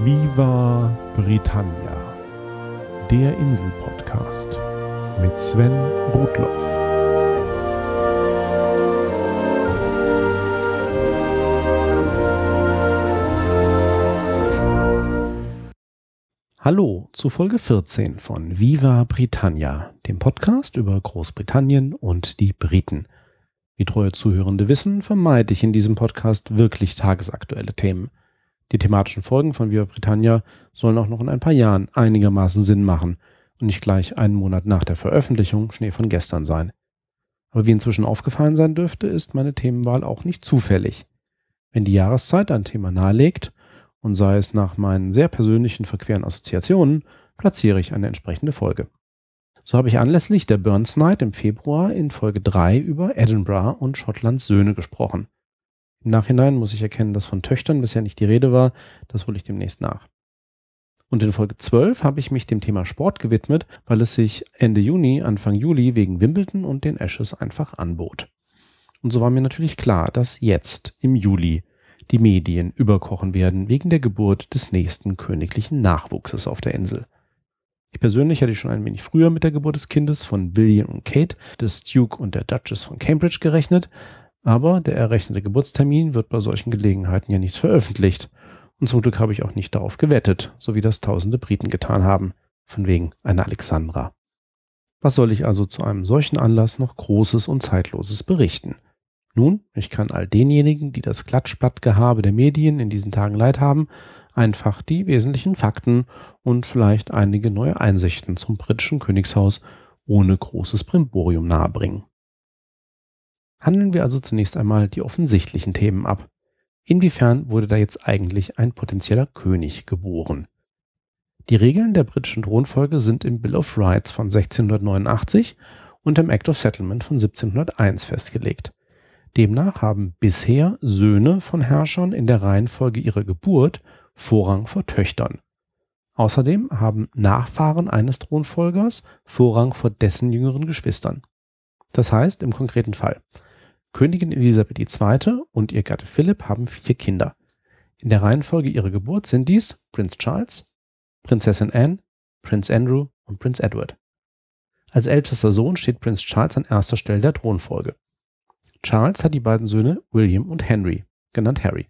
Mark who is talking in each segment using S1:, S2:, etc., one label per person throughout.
S1: Viva Britannia, der Insel-Podcast mit Sven Rudloff. Hallo zu Folge 14 von Viva Britannia, dem Podcast über Großbritannien und die Briten. Wie treue Zuhörende wissen, vermeide ich in diesem Podcast wirklich tagesaktuelle Themen. Die thematischen Folgen von Viva Britannia sollen auch noch in ein paar Jahren einigermaßen Sinn machen und nicht gleich einen Monat nach der Veröffentlichung Schnee von gestern sein. Aber wie inzwischen aufgefallen sein dürfte, ist meine Themenwahl auch nicht zufällig. Wenn die Jahreszeit ein Thema nahelegt, und sei es nach meinen sehr persönlichen verqueren Assoziationen, platziere ich eine entsprechende Folge. So habe ich anlässlich der Burns Night im Februar in Folge 3 über Edinburgh und Schottlands Söhne gesprochen. Im Nachhinein muss ich erkennen, dass von Töchtern bisher nicht die Rede war, das hole ich demnächst nach. Und in Folge 12 habe ich mich dem Thema Sport gewidmet, weil es sich Ende Juni, Anfang Juli wegen Wimbledon und den Ashes einfach anbot. Und so war mir natürlich klar, dass jetzt, im Juli, die Medien überkochen werden wegen der Geburt des nächsten königlichen Nachwuchses auf der Insel. Ich persönlich hatte schon ein wenig früher mit der Geburt des Kindes von William und Kate, des Duke und der Duchess von Cambridge gerechnet, aber der errechnete Geburtstermin wird bei solchen Gelegenheiten ja nicht veröffentlicht. Und zum Glück habe ich auch nicht darauf gewettet, so wie das tausende Briten getan haben, von wegen einer Alexandra. Was soll ich also zu einem solchen Anlass noch Großes und Zeitloses berichten? Nun, ich kann all denjenigen, die das Klatschblattgehabe der Medien in diesen Tagen leid haben, einfach die wesentlichen Fakten und vielleicht einige neue Einsichten zum britischen Königshaus ohne großes Brimborium nahebringen. Handeln wir also zunächst einmal die offensichtlichen Themen ab. Inwiefern wurde da jetzt eigentlich ein potenzieller König geboren? Die Regeln der britischen Thronfolge sind im Bill of Rights von 1689 und im Act of Settlement von 1701 festgelegt. Demnach haben bisher Söhne von Herrschern in der Reihenfolge ihrer Geburt Vorrang vor Töchtern. Außerdem haben Nachfahren eines Thronfolgers Vorrang vor dessen jüngeren Geschwistern. Das heißt im konkreten Fall, Königin Elisabeth II. und ihr Gatte Philipp haben vier Kinder. In der Reihenfolge ihrer Geburt sind dies Prinz Charles, Prinzessin Anne, Prinz Andrew und Prinz Edward. Als ältester Sohn steht Prinz Charles an erster Stelle der Thronfolge. Charles hat die beiden Söhne William und Henry, genannt Harry.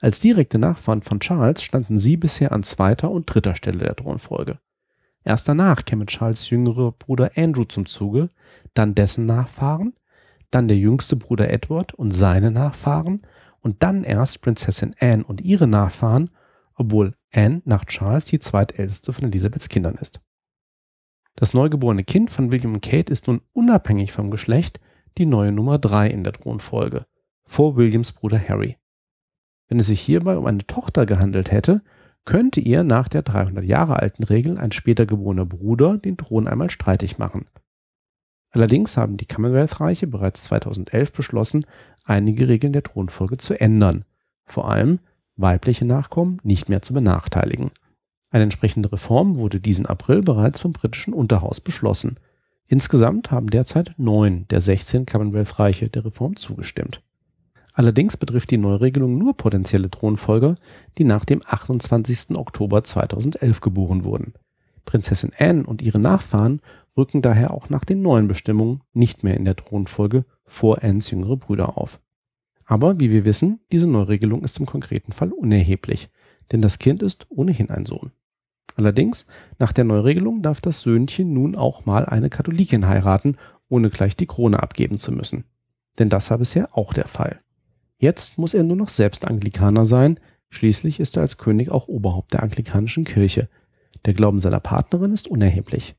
S1: Als direkte Nachfahren von Charles standen sie bisher an zweiter und dritter Stelle der Thronfolge. Erst danach käme Charles jüngerer Bruder Andrew zum Zuge, dann dessen Nachfahren, dann der jüngste Bruder Edward und seine Nachfahren und dann erst Prinzessin Anne und ihre Nachfahren, obwohl Anne nach Charles die zweitälteste von Elisabeths Kindern ist. Das neugeborene Kind von William und Kate ist nun unabhängig vom Geschlecht die neue Nummer 3 in der Thronfolge, vor Williams Bruder Harry. Wenn es sich hierbei um eine Tochter gehandelt hätte, könnte ihr nach der 300 Jahre alten Regel ein später geborener Bruder den Thron einmal streitig machen. Allerdings haben die Commonwealth-Reiche bereits 2011 beschlossen, einige Regeln der Thronfolge zu ändern, vor allem weibliche Nachkommen nicht mehr zu benachteiligen. Eine entsprechende Reform wurde diesen April bereits vom britischen Unterhaus beschlossen. Insgesamt haben derzeit neun der 16 Commonwealth-Reiche der Reform zugestimmt. Allerdings betrifft die Neuregelung nur potenzielle Thronfolger, die nach dem 28. Oktober 2011 geboren wurden. Prinzessin Anne und ihre Nachfahren rücken daher auch nach den neuen Bestimmungen nicht mehr in der Thronfolge vor Annes jüngere Brüder auf. Aber wie wir wissen, diese Neuregelung ist im konkreten Fall unerheblich, denn das Kind ist ohnehin ein Sohn. Allerdings, nach der Neuregelung darf das Söhnchen nun auch mal eine Katholikin heiraten, ohne gleich die Krone abgeben zu müssen. Denn das war bisher auch der Fall. Jetzt muss er nur noch selbst Anglikaner sein, schließlich ist er als König auch Oberhaupt der anglikanischen Kirche. Der Glauben seiner Partnerin ist unerheblich.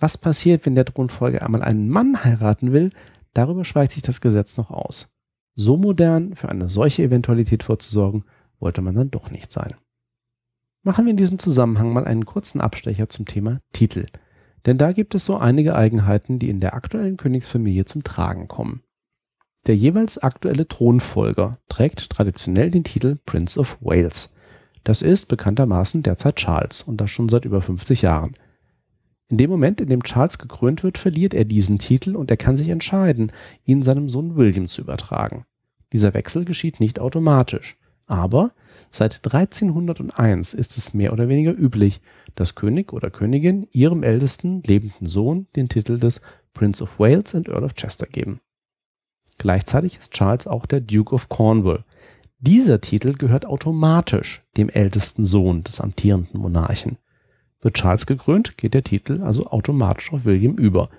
S1: Was passiert, wenn der Thronfolger einmal einen Mann heiraten will, darüber schweigt sich das Gesetz noch aus. So modern, für eine solche Eventualität vorzusorgen, wollte man dann doch nicht sein. Machen wir in diesem Zusammenhang mal einen kurzen Abstecher zum Thema Titel. Denn da gibt es so einige Eigenheiten, die in der aktuellen Königsfamilie zum Tragen kommen. Der jeweils aktuelle Thronfolger trägt traditionell den Titel Prince of Wales. Das ist bekanntermaßen derzeit Charles und das schon seit über 50 Jahren. In dem Moment, in dem Charles gekrönt wird, verliert er diesen Titel und er kann sich entscheiden, ihn seinem Sohn William zu übertragen. Dieser Wechsel geschieht nicht automatisch Aber seit 1301 ist es mehr oder weniger üblich, dass König oder Königin ihrem ältesten lebenden Sohn den Titel des Prince of Wales and Earl of Chester geben. Gleichzeitig ist Charles auch der Duke of Cornwall. Dieser Titel gehört automatisch dem ältesten Sohn des amtierenden Monarchen. Wird Charles gekrönt, geht der Titel also automatisch auf William über.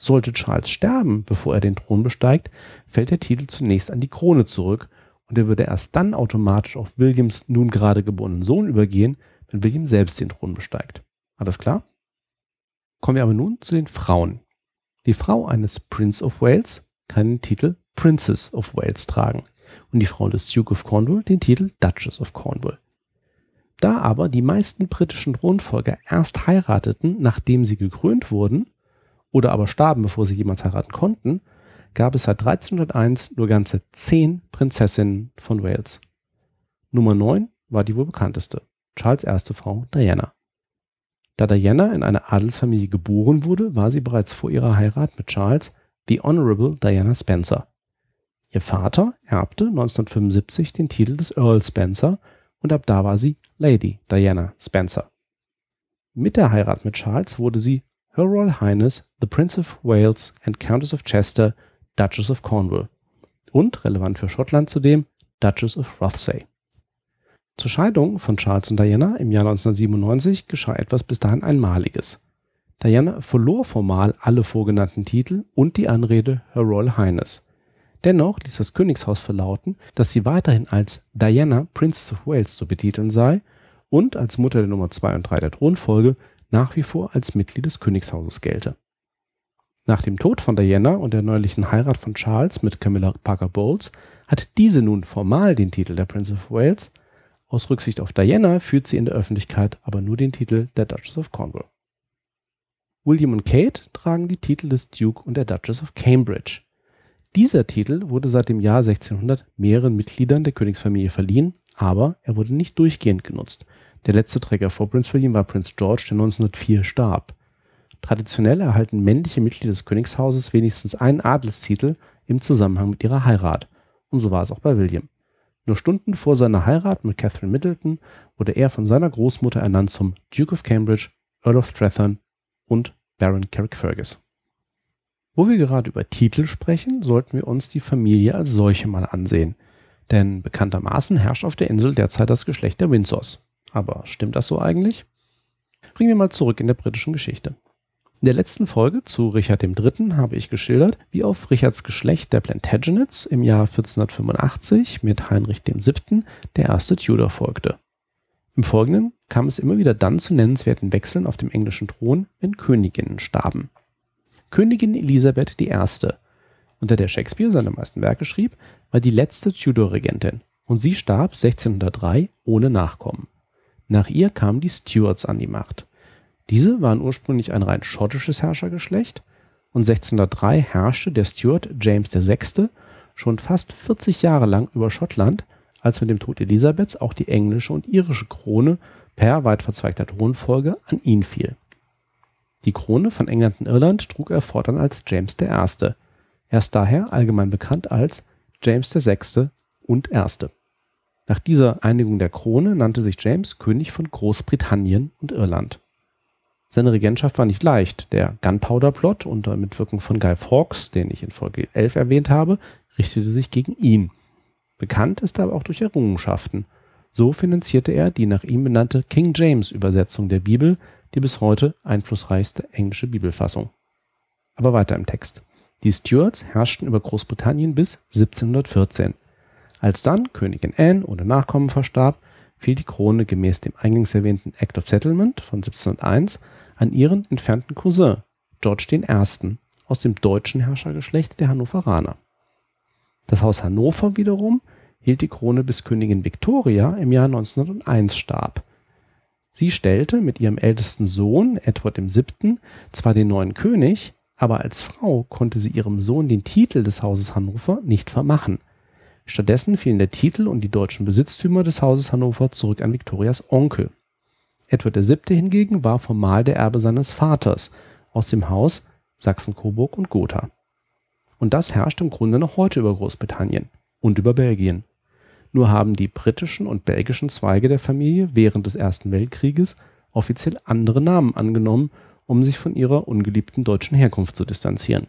S1: Sollte Charles sterben, bevor er den Thron besteigt, fällt der Titel zunächst an die Krone zurück und er würde erst dann automatisch auf Williams nun gerade geborenen Sohn übergehen, wenn William selbst den Thron besteigt. Alles klar? Kommen wir aber nun zu den Frauen. Die Frau eines Prince of Wales kann den Titel Princess of Wales tragen und die Frau des Duke of Cornwall den Titel Duchess of Cornwall. Da aber die meisten britischen Thronfolger erst heirateten, nachdem sie gekrönt wurden, oder aber starben, bevor sie jemals heiraten konnten, gab es seit 1301 nur ganze zehn Prinzessinnen von Wales. Nummer 9 war die wohl bekannteste, Charles' erste Frau Diana. Da Diana in einer Adelsfamilie geboren wurde, war sie bereits vor ihrer Heirat mit Charles die Honorable Diana Spencer. Ihr Vater erbte 1975 den Titel des Earl Spencer und ab da war sie Lady Diana Spencer. Mit der Heirat mit Charles wurde sie Her Royal Highness the Prince of Wales and Countess of Chester, Duchess of Cornwall und, relevant für Schottland zudem, Duchess of Rothsay. Zur Scheidung von Charles und Diana im Jahr 1997 geschah etwas bis dahin Einmaliges. Diana verlor formal alle vorgenannten Titel und die Anrede Her Royal Highness. Dennoch ließ das Königshaus verlauten, dass sie weiterhin als Diana, Princess of Wales zu betiteln sei und als Mutter der Nummer 2 und 3 der Thronfolge nach wie vor als Mitglied des Königshauses gelte. Nach dem Tod von Diana und der neulichen Heirat von Charles mit Camilla Parker Bowles hat diese nun formal den Titel der Princess of Wales. Aus Rücksicht auf Diana führt sie in der Öffentlichkeit aber nur den Titel der Duchess of Cornwall. William und Kate tragen die Titel des Duke und der Duchess of Cambridge. Dieser Titel wurde seit dem Jahr 1600 mehreren Mitgliedern der Königsfamilie verliehen, aber er wurde nicht durchgehend genutzt. Der letzte Träger vor Prinz William war Prinz George, der 1904 starb. Traditionell erhalten männliche Mitglieder des Königshauses wenigstens einen Adelstitel im Zusammenhang mit ihrer Heirat. Und so war es auch bei William. Nur Stunden vor seiner Heirat mit Catherine Middleton wurde er von seiner Großmutter ernannt zum Duke of Cambridge, Earl of Strathern und Baron Carrickfergus. Wo wir gerade über Titel sprechen, sollten wir uns die Familie als solche mal ansehen. Denn bekanntermaßen herrscht auf der Insel derzeit das Geschlecht der Windsors. Aber stimmt das so eigentlich? Bringen wir mal zurück in der britischen Geschichte. In der letzten Folge zu Richard III. habe ich geschildert, wie auf Richards Geschlecht der Plantagenets im Jahr 1485 mit Heinrich VII. der erste Tudor folgte. Im Folgenden kam es immer wieder dann zu nennenswerten Wechseln auf dem englischen Thron, wenn Königinnen starben. Königin Elisabeth I., unter der Shakespeare seine meisten Werke schrieb, war die letzte Tudor-Regentin und sie starb 1603 ohne Nachkommen. Nach ihr kamen die Stuarts an die Macht. Diese waren ursprünglich ein rein schottisches Herrschergeschlecht und 1603 herrschte der Stuart James VI. schon fast 40 Jahre lang über Schottland, als mit dem Tod Elisabeths auch die englische und irische Krone per weit verzweigter Thronfolge an ihn fiel. Die Krone von England und Irland trug er fortan als James I. Er ist daher allgemein bekannt als James VI. und Erste. Nach dieser Einigung der Krone nannte sich James König von Großbritannien und Irland. Seine Regentschaft war nicht leicht. Der Gunpowder-Plot unter Mitwirkung von Guy Fawkes, den ich in Folge 11 erwähnt habe, richtete sich gegen ihn. Bekannt ist er aber auch durch Errungenschaften. So finanzierte er die nach ihm benannte King James Übersetzung der Bibel, die bis heute einflussreichste englische Bibelfassung. Aber weiter im Text. Die Stuarts herrschten über Großbritannien bis 1714. Als dann Königin Anne ohne Nachkommen verstarb, fiel die Krone gemäß dem eingangs erwähnten Act of Settlement von 1701 an ihren entfernten Cousin George I. aus dem deutschen Herrschergeschlecht der Hannoveraner. Das Haus Hannover wiederum hielt die Krone bis Königin Victoria im Jahr 1901 starb. Sie stellte mit ihrem ältesten Sohn Edward VII. zwar den neuen König, aber als Frau konnte sie ihrem Sohn den Titel des Hauses Hannover nicht vermachen. Stattdessen fielen der Titel und die deutschen Besitztümer des Hauses Hannover zurück an Victorias Onkel. Edward VII. hingegen war formal der Erbe seines Vaters aus dem Haus Sachsen-Coburg und Gotha. Und das herrscht im Grunde noch heute über Großbritannien und über Belgien. Nur haben die britischen und belgischen Zweige der Familie während des Ersten Weltkrieges offiziell andere Namen angenommen, um sich von ihrer ungeliebten deutschen Herkunft zu distanzieren.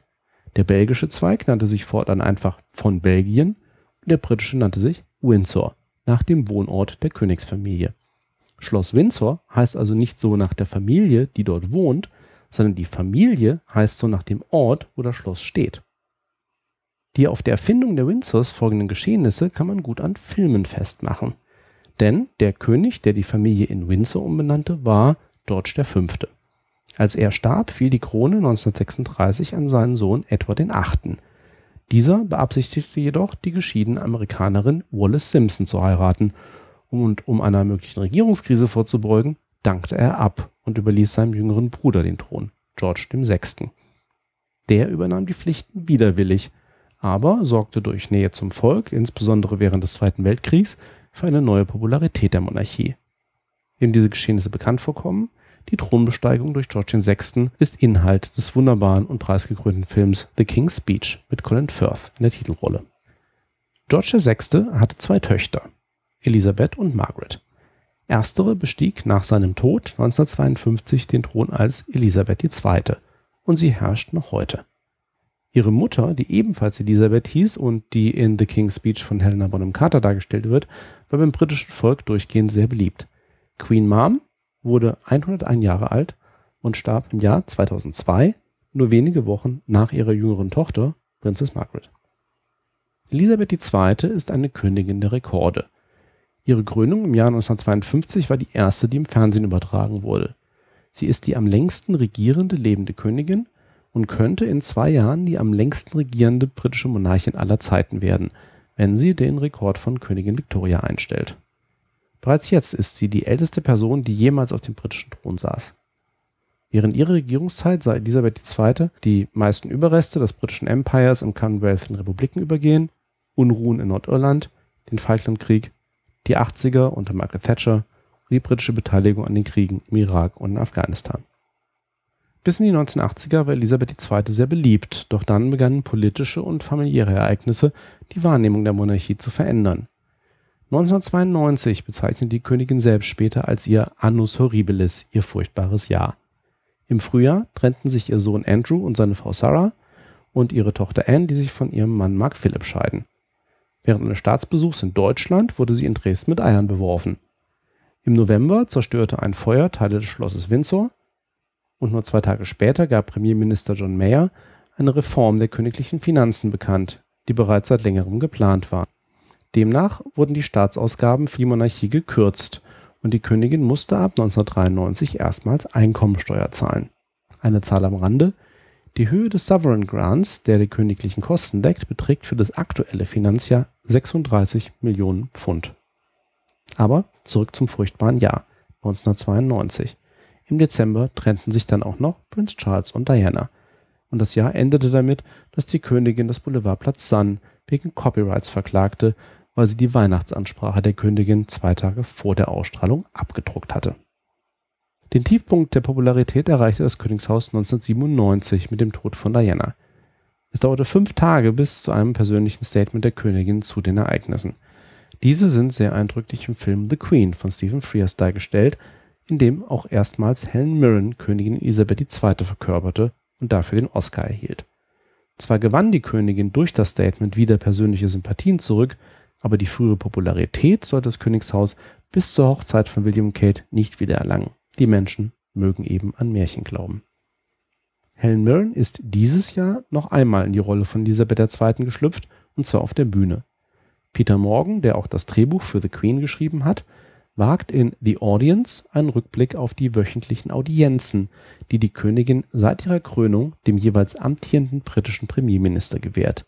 S1: Der belgische Zweig nannte sich fortan einfach von Belgien und der britische nannte sich Windsor, nach dem Wohnort der Königsfamilie. Schloss Windsor heißt also nicht so nach der Familie, die dort wohnt, sondern die Familie heißt so nach dem Ort, wo das Schloss steht. Die auf der Erfindung der Windsors folgenden Geschehnisse kann man gut an Filmen festmachen. Denn der König, der die Familie in Windsor umbenannte, war George V. Als er starb, fiel die Krone 1936 an seinen Sohn Edward VIII. Dieser beabsichtigte jedoch, die geschiedene Amerikanerin Wallace Simpson zu heiraten und um einer möglichen Regierungskrise vorzubeugen, dankte er ab und überließ seinem jüngeren Bruder den Thron, George VI. Der übernahm die Pflichten widerwillig, aber sorgte durch Nähe zum Volk, insbesondere während des Zweiten Weltkriegs, für eine neue Popularität der Monarchie. Wem diese Geschehnisse bekannt vorkommen, die Thronbesteigung durch George VI. ist Inhalt des wunderbaren und preisgekrönten Films The King's Speech mit Colin Firth in der Titelrolle. George VI. hatte zwei Töchter, Elisabeth und Margaret. Erstere bestieg nach seinem Tod 1952 den Thron als Elisabeth II. und sie herrscht noch heute. Ihre Mutter, die ebenfalls Elisabeth hieß und die in The King's Speech von Helena Bonham Carter dargestellt wird, war beim britischen Volk durchgehend sehr beliebt. Queen Mom wurde 101 Jahre alt und starb im Jahr 2002, nur wenige Wochen nach ihrer jüngeren Tochter, Prinzess Margaret. Elisabeth II. ist eine Königin der Rekorde. Ihre Krönung im Jahr 1952 war die erste, die im Fernsehen übertragen wurde. Sie ist die am längsten regierende lebende Königin und könnte in zwei Jahren die am längsten regierende britische Monarchin aller Zeiten werden, wenn sie den Rekord von Königin Victoria einstellt. Bereits jetzt ist sie die älteste Person, die jemals auf dem britischen Thron saß. Während ihrer Regierungszeit sah Elisabeth II. die meisten Überreste des britischen Empires im Commonwealth in Republiken übergehen, Unruhen in Nordirland, den Falklandkrieg, die 80er unter Margaret Thatcher und die britische Beteiligung an den Kriegen im Irak und in Afghanistan. Bis in die 1980er war Elisabeth II. sehr beliebt, doch dann begannen politische und familiäre Ereignisse die Wahrnehmung der Monarchie zu verändern. 1992 bezeichnete die Königin selbst später als ihr Annus Horribilis, ihr furchtbares Jahr. Im Frühjahr trennten sich ihr Sohn Andrew und seine Frau Sarah und ihre Tochter Anne, die sich von ihrem Mann Mark Philipp scheiden. Während eines Staatsbesuchs in Deutschland wurde sie in Dresden mit Eiern beworfen. Im November zerstörte ein Feuer Teile des Schlosses Windsor und nur zwei Tage später gab Premierminister John Mayer eine Reform der königlichen Finanzen bekannt, die bereits seit längerem geplant war. Demnach wurden die Staatsausgaben für die Monarchie gekürzt und die Königin musste ab 1993 erstmals Einkommensteuer zahlen. Eine Zahl am Rande. Die Höhe des Sovereign Grants, der die königlichen Kosten deckt, beträgt für das aktuelle Finanzjahr 36 Millionen Pfund. Aber zurück zum furchtbaren Jahr 1992. Im Dezember trennten sich dann auch noch Prinz Charles und Diana. Und das Jahr endete damit, dass die Königin das Boulevardplatz Sun wegen Copyrights verklagte, weil sie die Weihnachtsansprache der Königin zwei Tage vor der Ausstrahlung abgedruckt hatte. Den Tiefpunkt der Popularität erreichte das Königshaus 1997 mit dem Tod von Diana. Es dauerte fünf Tage bis zu einem persönlichen Statement der Königin zu den Ereignissen. Diese sind sehr eindrücklich im Film The Queen von Stephen Frears dargestellt, in dem auch erstmals Helen Mirren Königin Elisabeth II. verkörperte und dafür den Oscar erhielt. Zwar gewann die Königin durch das Statement wieder persönliche Sympathien zurück, aber die frühere Popularität sollte das Königshaus bis zur Hochzeit von William und Kate nicht wieder erlangen. Die Menschen mögen eben an Märchen glauben. Helen Mirren ist dieses Jahr noch einmal in die Rolle von Elisabeth II. geschlüpft, und zwar auf der Bühne. Peter Morgan, der auch das Drehbuch für The Queen geschrieben hat, wagt in The Audience einen Rückblick auf die wöchentlichen Audienzen, die die Königin seit ihrer Krönung dem jeweils amtierenden britischen Premierminister gewährt.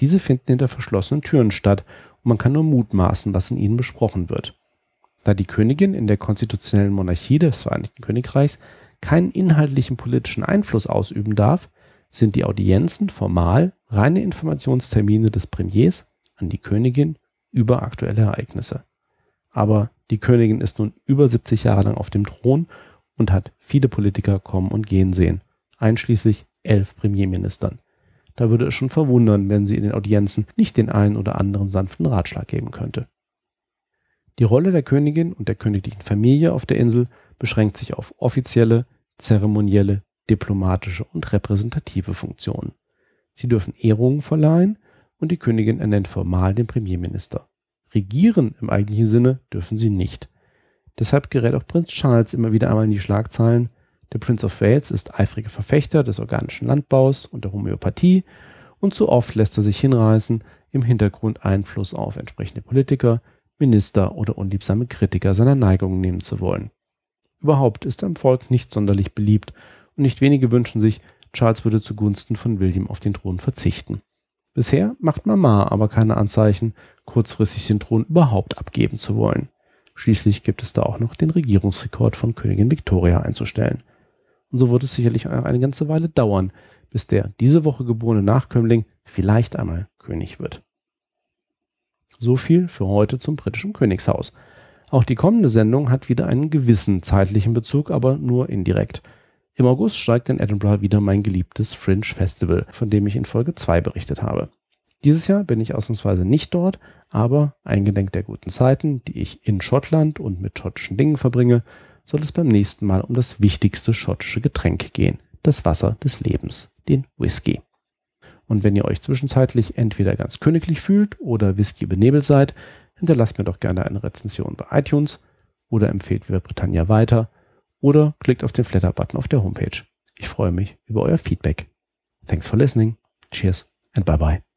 S1: Diese finden hinter verschlossenen Türen statt und man kann nur mutmaßen, was in ihnen besprochen wird. Da die Königin in der konstitutionellen Monarchie des Vereinigten Königreichs keinen inhaltlichen politischen Einfluss ausüben darf, sind die Audienzen formal reine Informationstermine des Premiers an die Königin über aktuelle Ereignisse. Aber die Königin ist nun über 70 Jahre lang auf dem Thron und hat viele Politiker kommen und gehen sehen, einschließlich elf Premierministern. Da würde es schon verwundern, wenn sie in den Audienzen nicht den einen oder anderen sanften Ratschlag geben könnte. Die Rolle der Königin und der königlichen Familie auf der Insel beschränkt sich auf offizielle, zeremonielle, diplomatische und repräsentative Funktionen. Sie dürfen Ehrungen verleihen und die Königin ernennt formal den Premierminister. Regieren im eigentlichen Sinne dürfen sie nicht. Deshalb gerät auch Prinz Charles immer wieder einmal in die Schlagzeilen. Der Prince of Wales ist eifriger Verfechter des organischen Landbaus und der Homöopathie und zu oft lässt er sich hinreißen, im Hintergrund Einfluss auf entsprechende Politiker, Minister oder unliebsame Kritiker seiner Neigungen nehmen zu wollen. Überhaupt ist er im Volk nicht sonderlich beliebt und nicht wenige wünschen sich, Charles würde zugunsten von William auf den Thron verzichten. Bisher macht Mama aber keine Anzeichen, kurzfristig den Thron überhaupt abgeben zu wollen. Schließlich gibt es da auch noch den Regierungsrekord von Königin Victoria einzustellen. Und so wird es sicherlich eine ganze Weile dauern, bis der diese Woche geborene Nachkömmling vielleicht einmal König wird. So viel für heute zum britischen Königshaus. Auch die kommende Sendung hat wieder einen gewissen zeitlichen Bezug, aber nur indirekt. Im August steigt in Edinburgh wieder mein geliebtes Fringe Festival, von dem ich in Folge 2 berichtet habe. Dieses Jahr bin ich ausnahmsweise nicht dort, aber eingedenk der guten Zeiten, die ich in Schottland und mit schottischen Dingen verbringe, soll es beim nächsten Mal um das wichtigste schottische Getränk gehen, das Wasser des Lebens, den Whisky. Und wenn ihr euch zwischenzeitlich entweder ganz königlich fühlt oder Whisky benebelt seid, hinterlasst mir doch gerne eine Rezension bei iTunes oder empfehlt Viva Britannia weiter oder klickt auf den Flatter-Button auf der Homepage. Ich freue mich über euer Feedback. Thanks for listening. Cheers and bye bye.